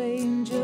angels.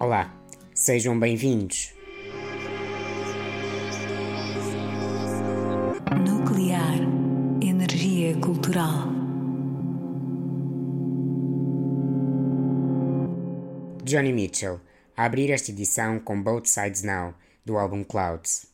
Olá, sejam bem-vindos. Nuclear Energia Cultural. Johnny Mitchell, a abrir esta edição com Both Sides Now, do álbum Clouds.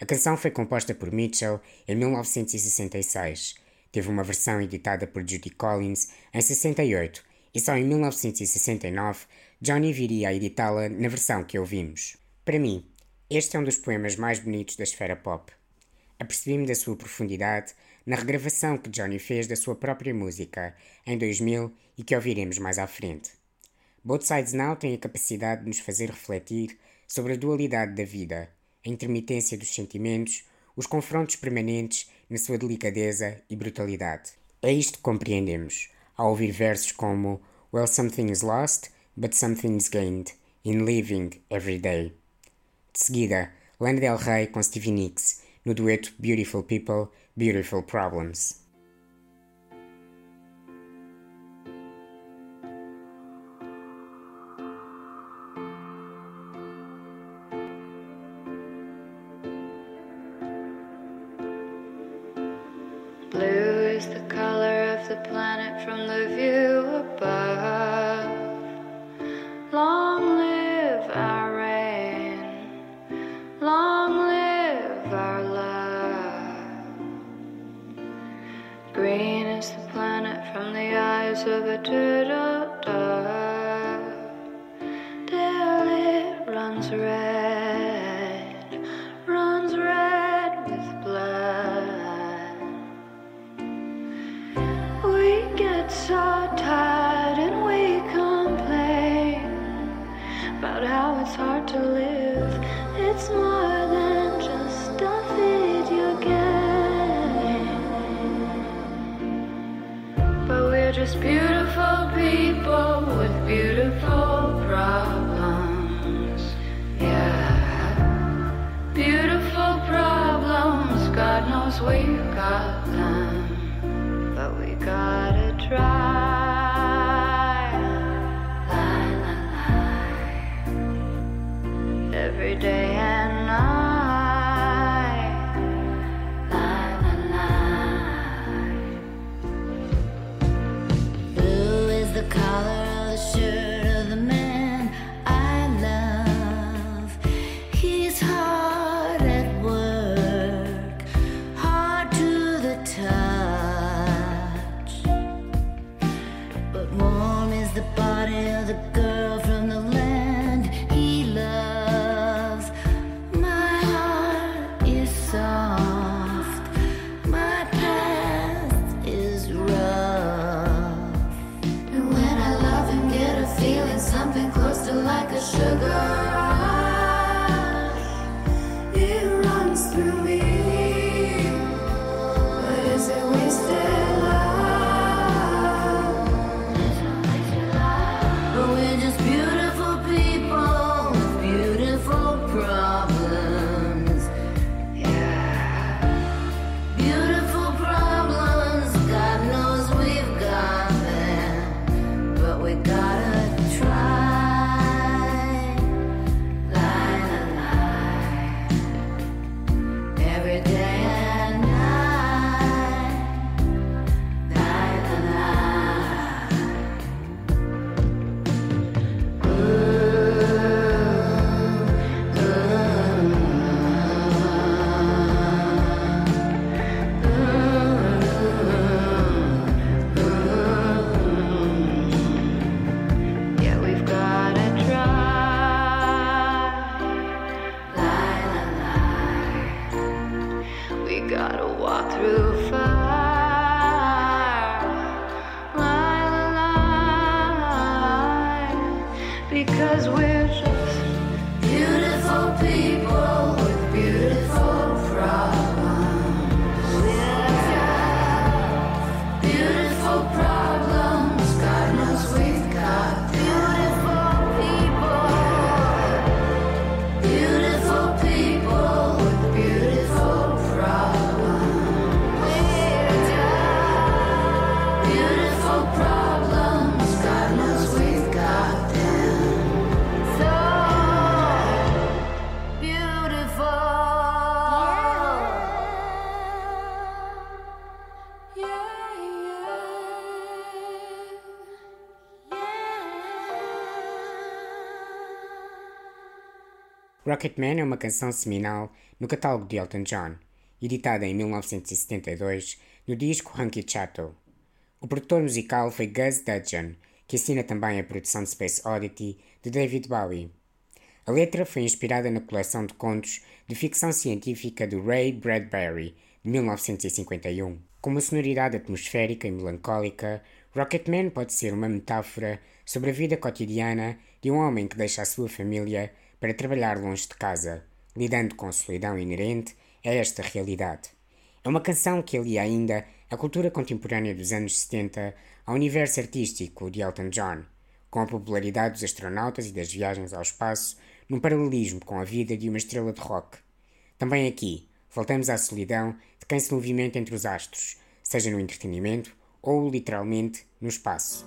A canção foi composta por Mitchell em 1966. Teve uma versão editada por Judy Collins em 68 e só em 1969 Johnny viria a editá-la na versão que ouvimos. Para mim, este é um dos poemas mais bonitos da esfera pop. Apercebi-me da sua profundidade na regravação que Johnny fez da sua própria música em 2000 e que ouviremos mais à frente. Both Sides Now tem a capacidade de nos fazer refletir sobre a dualidade da vida, a intermitência dos sentimentos, os confrontos permanentes na sua delicadeza e brutalidade. É isto que compreendemos ao ouvir versos como Well Something is Lost but something is gained in living every day. De seguida, Lana Del Rey com Stevie Nicks no dueto Beautiful People, Beautiful Problems. How it's hard to live. It's more Rocketman é uma canção seminal no catálogo de Elton John, editada em 1972 no disco Hunky Chato. O produtor musical foi Gus Dudgeon, que assina também a produção de Space Oddity de David Bowie. A letra foi inspirada na coleção de contos de ficção científica do Ray Bradbury, de 1951. Com uma sonoridade atmosférica e melancólica, Rocketman pode ser uma metáfora sobre a vida cotidiana de um homem que deixa a sua família para trabalhar longe de casa, lidando com a solidão inerente a esta realidade. É uma canção que alia ainda a cultura contemporânea dos anos 70 ao universo artístico de Elton John, com a popularidade dos astronautas e das viagens ao espaço num paralelismo com a vida de uma estrela de rock. Também aqui, voltamos à solidão de quem se movimenta entre os astros, seja no entretenimento ou literalmente no espaço.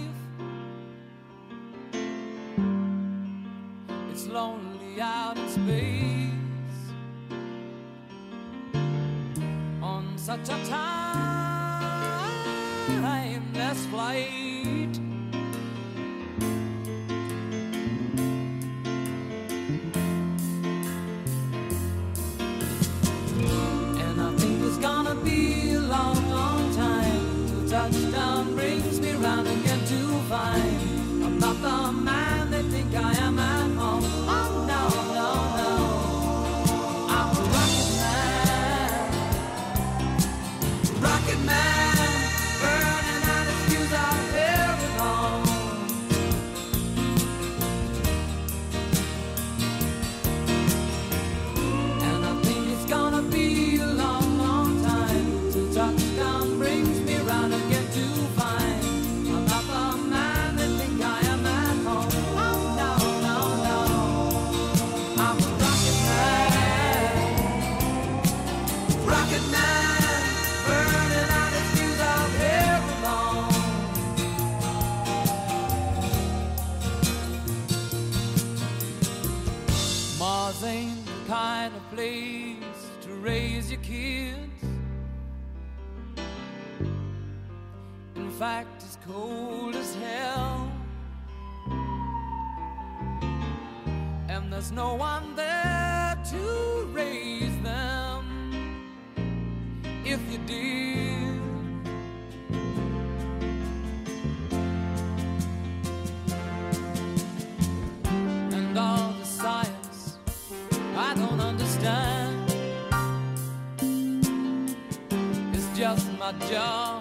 such a time. Jump.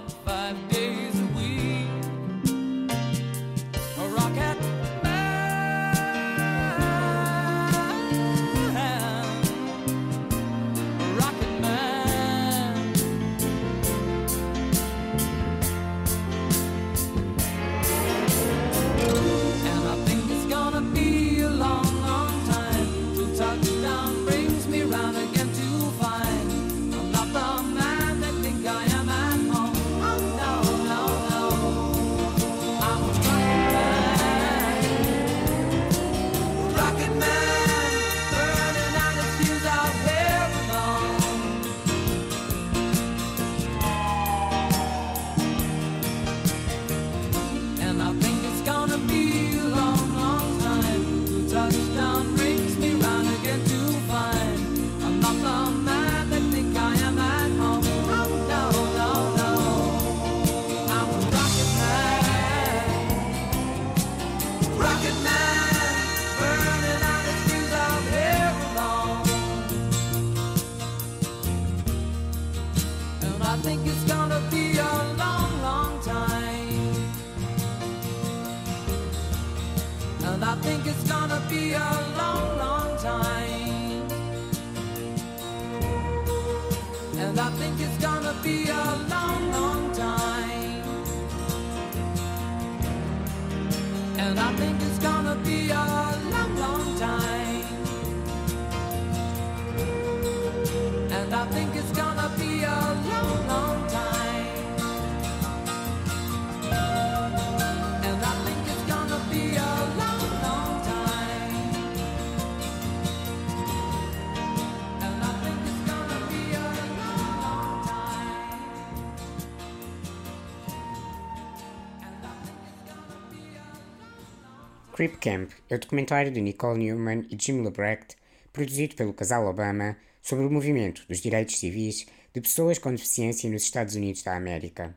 Creep Camp é o documentário de Nicole Newman e Jim Lebrecht, produzido pelo casal Obama, sobre o movimento dos direitos civis de pessoas com deficiência nos Estados Unidos da América.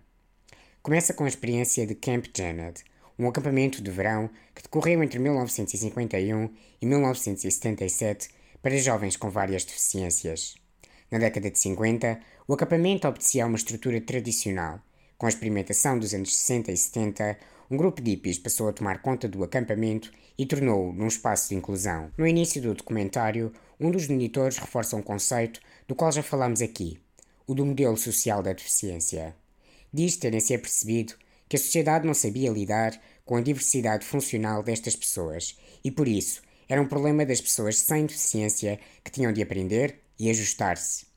Começa com a experiência de Camp Janet, um acampamento de verão que decorreu entre 1951 e 1977 para jovens com várias deficiências. Na década de 50, o acampamento obedecia a uma estrutura tradicional. Com a experimentação dos anos 60 e 70, um grupo de hippies passou a tomar conta do acampamento e tornou-o num espaço de inclusão. No início do documentário, um dos monitores reforça um conceito do qual já falámos aqui, o do modelo social da deficiência. Diz terem se apercebido que a sociedade não sabia lidar com a diversidade funcional destas pessoas e, por isso, era um problema das pessoas sem deficiência que tinham de aprender e ajustar-se.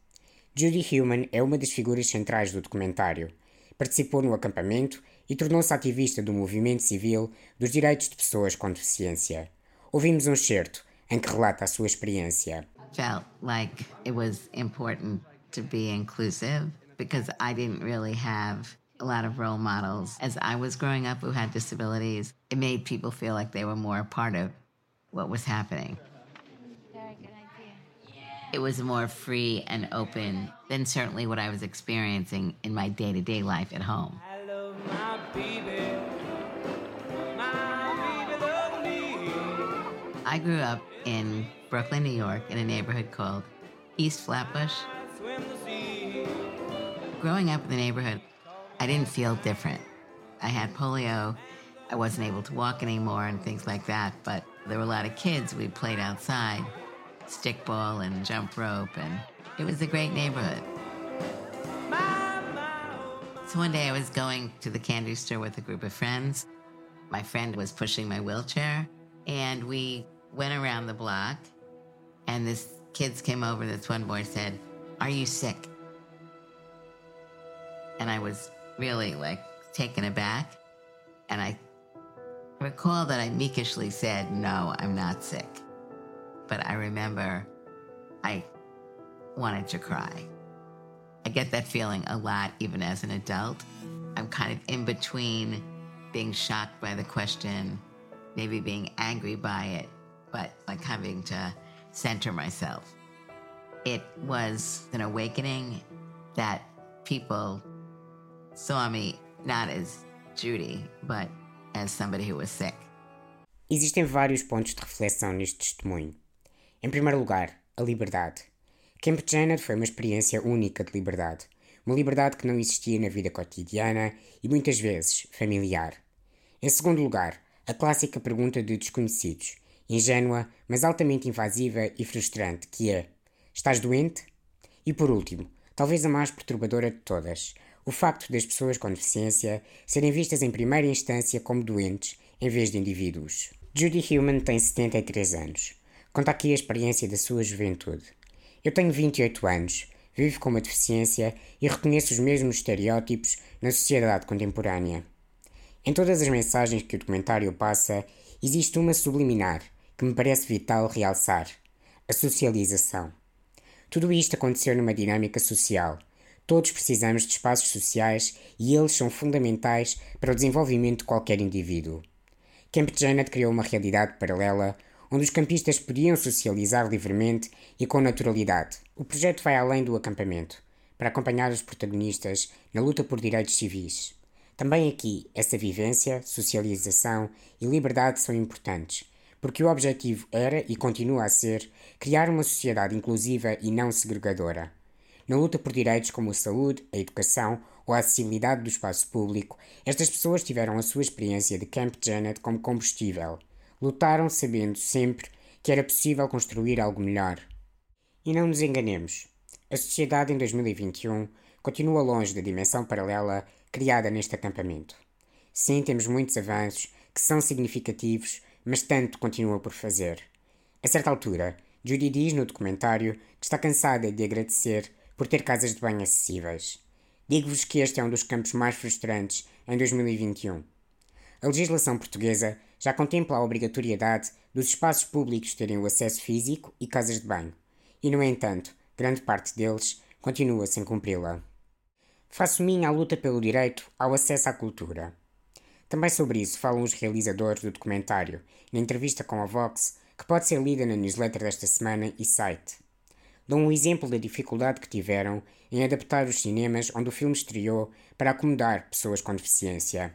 Judy Human é uma das figuras centrais do documentário. Participou no acampamento e tornou-se ativista do movimento civil dos direitos de pessoas com deficiência. Ouvimos um excerto em que relata a sua experiência. Felt like it was important to be inclusive because I didn't really have a lot of role models. As I was growing up who had disabilities, it made people feel like they were more a part of what was happening. Very good idea. It was more free and open than certainly what I was experiencing in my day to day life at home. I love my baby. My baby love me. I grew up in Brooklyn, New York, in a neighborhood called East Flatbush. Swim the sea. Growing up in the neighborhood, I didn't feel different. I had polio. I wasn't able to walk anymore and things like that, but there were a lot of kids. We played outside, stickball and jump rope, and it was a great neighborhood. So one day I was going to the candy store with a group of friends. My friend was pushing my wheelchair, and we went around the block. And this kids came over. This one boy said, "Are you sick?" And I was really like taken aback. And I recall that I meekishly said, "No, I'm not sick." But I remember I wanted to cry. I get that feeling a lot even as an adult. I'm kind of in between being shocked by the question, maybe being angry by it, but like having to center myself. It was an awakening that people saw me not as Judy, but as somebody who was sick. Existem vários pontos de reflexão neste testemunho. Em primeiro lugar, a liberdade. Camp Janet foi uma experiência única de liberdade. Uma liberdade que não existia na vida cotidiana e muitas vezes familiar. Em segundo lugar, a clássica pergunta de desconhecidos, ingênua, mas altamente invasiva e frustrante, que é: Estás doente? E por último, talvez a mais perturbadora de todas, o facto das pessoas com deficiência serem vistas em primeira instância como doentes em vez de indivíduos. Judy Human tem 73 anos. Conta aqui a experiência da sua juventude. Eu tenho 28 anos, vivo com uma deficiência e reconheço os mesmos estereótipos na sociedade contemporânea. Em todas as mensagens que o documentário passa, existe uma subliminar que me parece vital realçar: a socialização. Tudo isto aconteceu numa dinâmica social. Todos precisamos de espaços sociais e eles são fundamentais para o desenvolvimento de qualquer indivíduo. Camp Janet criou uma realidade paralela onde os campistas podiam socializar livremente e com naturalidade. O projeto vai além do acampamento, para acompanhar os protagonistas na luta por direitos civis. Também aqui, essa vivência, socialização e liberdade são importantes, porque o objetivo era e continua a ser criar uma sociedade inclusiva e não segregadora. Na luta por direitos como a saúde, a educação ou a acessibilidade do espaço público, estas pessoas tiveram a sua experiência de Camp Janet como combustível. Lutaram sabendo sempre que era possível construir algo melhor. E não nos enganemos. A sociedade em 2021 continua longe da dimensão paralela criada neste acampamento. Sim, temos muitos avanços que são significativos, mas tanto continua por fazer. A certa altura, Judy diz no documentário que está cansada de agradecer por ter casas de banho acessíveis. Digo-vos que este é um dos campos mais frustrantes em 2021. A legislação portuguesa já contempla a obrigatoriedade dos espaços públicos terem o acesso físico e casas de banho, e, no entanto, grande parte deles continua sem cumpri-la. Faço minha a luta pelo direito ao acesso à cultura. Também sobre isso falam os realizadores do documentário, na entrevista com a Vox, que pode ser lida na newsletter desta semana e site. Dão um exemplo da dificuldade que tiveram em adaptar os cinemas onde o filme estreou para acomodar pessoas com deficiência.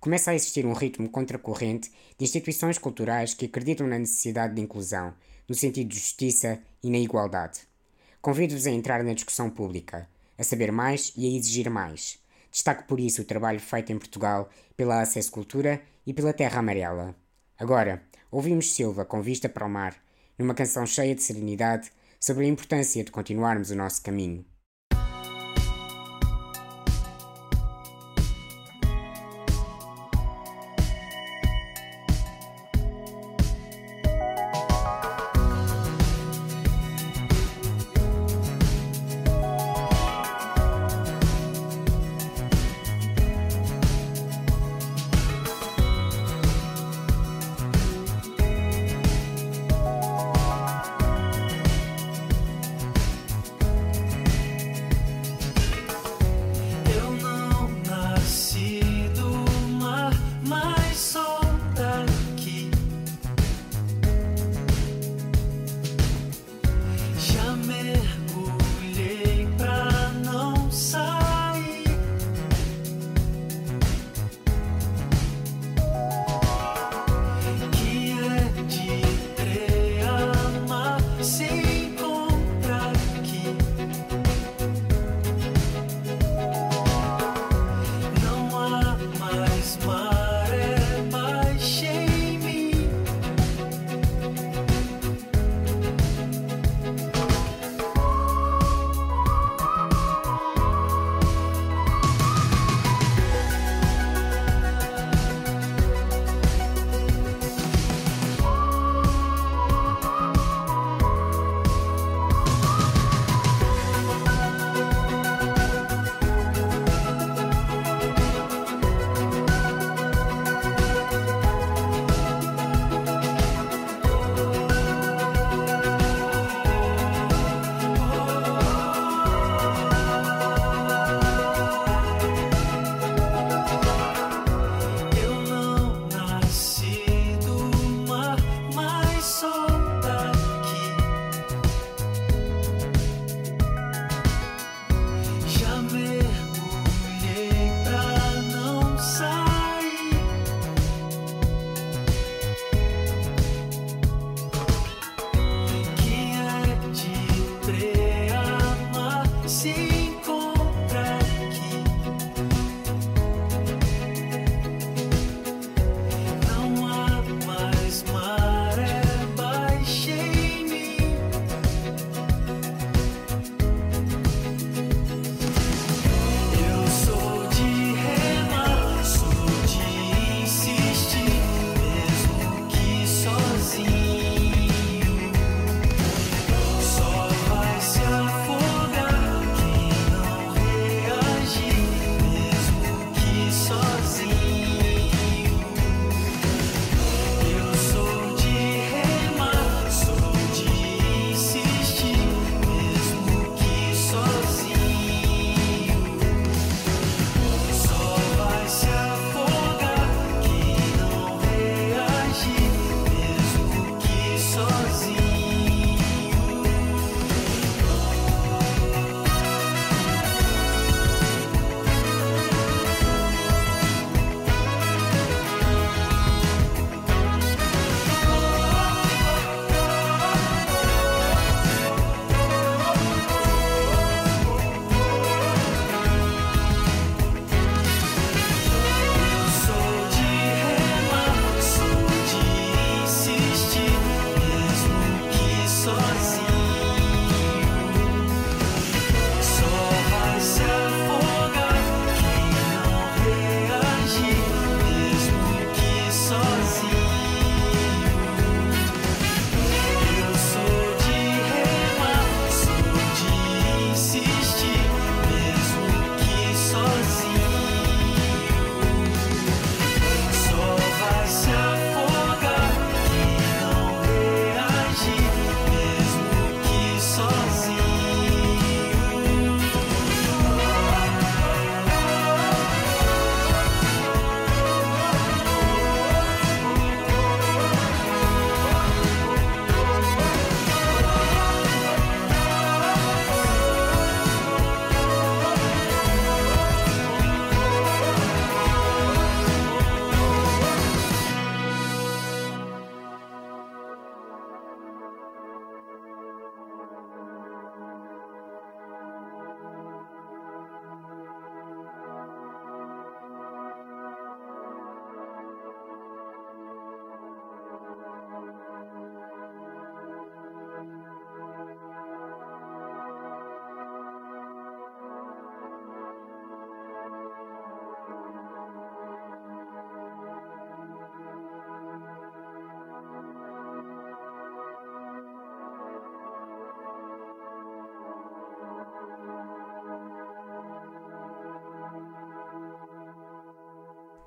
Começa a existir um ritmo contracorrente de instituições culturais que acreditam na necessidade de inclusão, no sentido de justiça e na igualdade. Convido-vos a entrar na discussão pública, a saber mais e a exigir mais. Destaco por isso o trabalho feito em Portugal pela Acesso Cultura e pela Terra Amarela. Agora, ouvimos Silva com vista para o mar, numa canção cheia de serenidade sobre a importância de continuarmos o nosso caminho.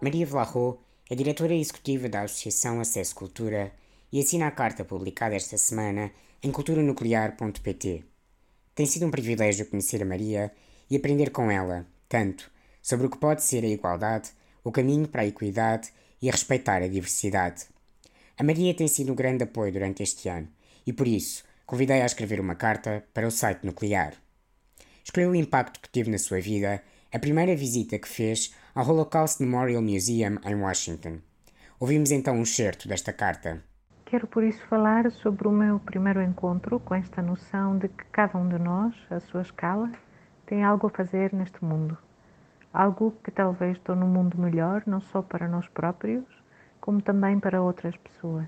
Maria Vlaro é diretora executiva da Associação Acesso Cultura e assina a carta publicada esta semana em culturanuclear.pt. Tem sido um privilégio conhecer a Maria e aprender com ela, tanto sobre o que pode ser a igualdade, o caminho para a equidade e a respeitar a diversidade. A Maria tem sido um grande apoio durante este ano e, por isso, convidei-a a escrever uma carta para o site nuclear. Escolheu o impacto que teve na sua vida a primeira visita que fez ao Holocaust Memorial Museum em Washington. Ouvimos então um certo desta carta. Quero por isso falar sobre o meu primeiro encontro com esta noção de que cada um de nós, à sua escala, tem algo a fazer neste mundo. Algo que talvez torne um mundo melhor, não só para nós próprios, como também para outras pessoas.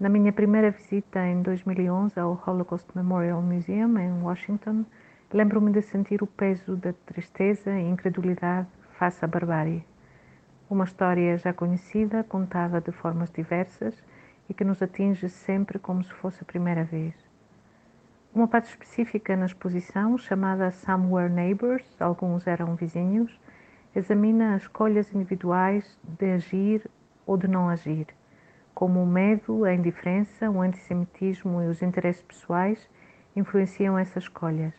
Na minha primeira visita em 2011 ao Holocaust Memorial Museum em Washington, lembro-me de sentir o peso da tristeza e incredulidade face à barbárie. Uma história já conhecida, contada de formas diversas e que nos atinge sempre como se fosse a primeira vez. Uma parte específica na exposição, chamada Somewhere Neighbors, alguns eram vizinhos, examina as escolhas individuais de agir ou de não agir, como o medo, a indiferença, o antissemitismo e os interesses pessoais influenciam essas escolhas,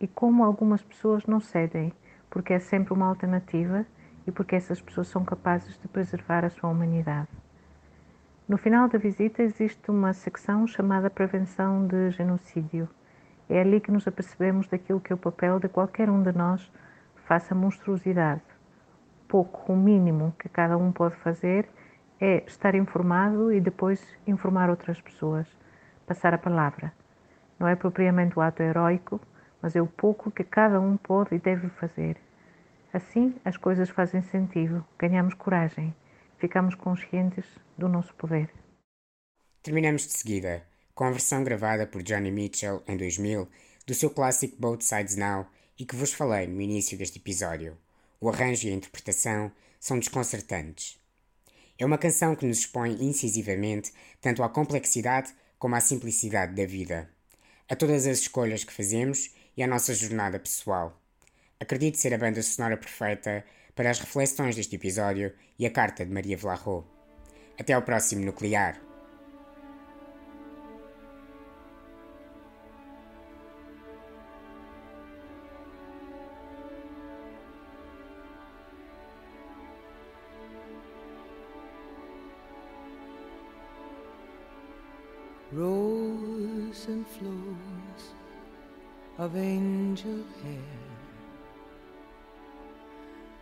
e como algumas pessoas não cedem, porque é sempre uma alternativa e porque essas pessoas são capazes de preservar a sua humanidade. No final da visita existe uma secção chamada Prevenção de Genocídio. É ali que nos apercebemos daquilo que é o papel de qualquer um de nós à monstruosidade. Pouco, o mínimo que cada um pode fazer é estar informado e depois informar outras pessoas, passar a palavra. Não é propriamente o ato heróico, mas é o pouco que cada um pode e deve fazer. Assim, as coisas fazem sentido, ganhamos coragem ficamos conscientes do nosso poder. Terminamos de seguida com a versão gravada por Johnny Mitchell em 2000 do seu clássico Both Sides Now e que vos falei no início deste episódio. O arranjo e a interpretação são desconcertantes. É uma canção que nos expõe incisivamente tanto à complexidade como à simplicidade da vida, a todas as escolhas que fazemos e à nossa jornada pessoal. Acredito ser a banda sonora perfeita para as reflexões deste episódio e a carta de Maria Vlaro. Até ao próximo Nuclear! Rose and flows of angel hair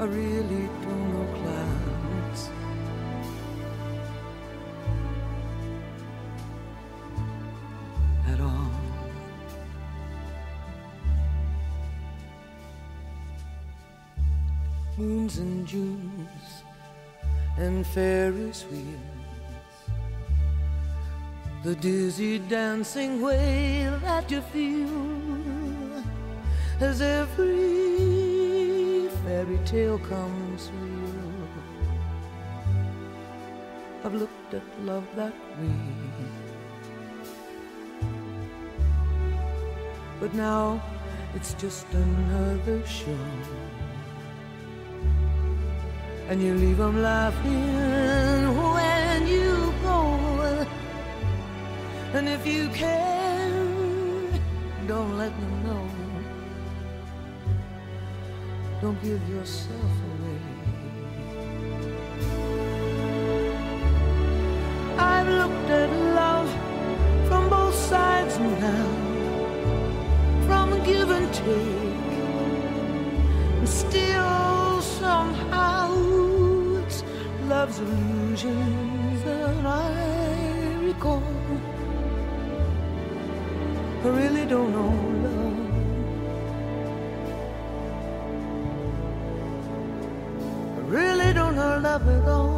I really don't know clouds. At all. Moons and Junes and Ferris wheels. The dizzy dancing way that you feel as every fairy tale comes real. I've looked at love that way. But now it's just another show. And you leave them laughing when you go. And if you can, don't let them know Don't give yourself away. I've looked at love from both sides now, from give and take, and still somehow it's love's illusions that I recall. I really don't know love at all.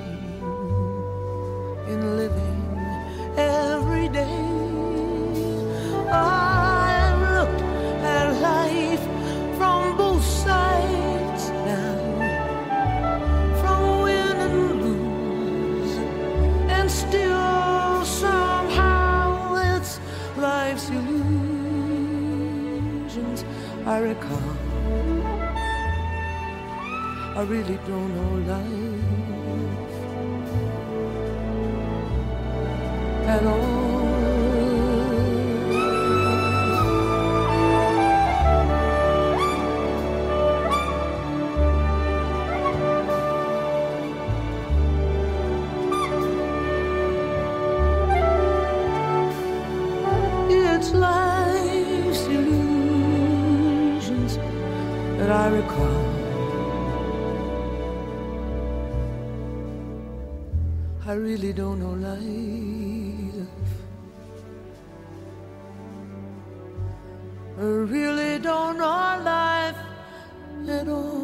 I really don't know life at all. It's life's illusions that I recall. I really don't know life. I really don't know life at all.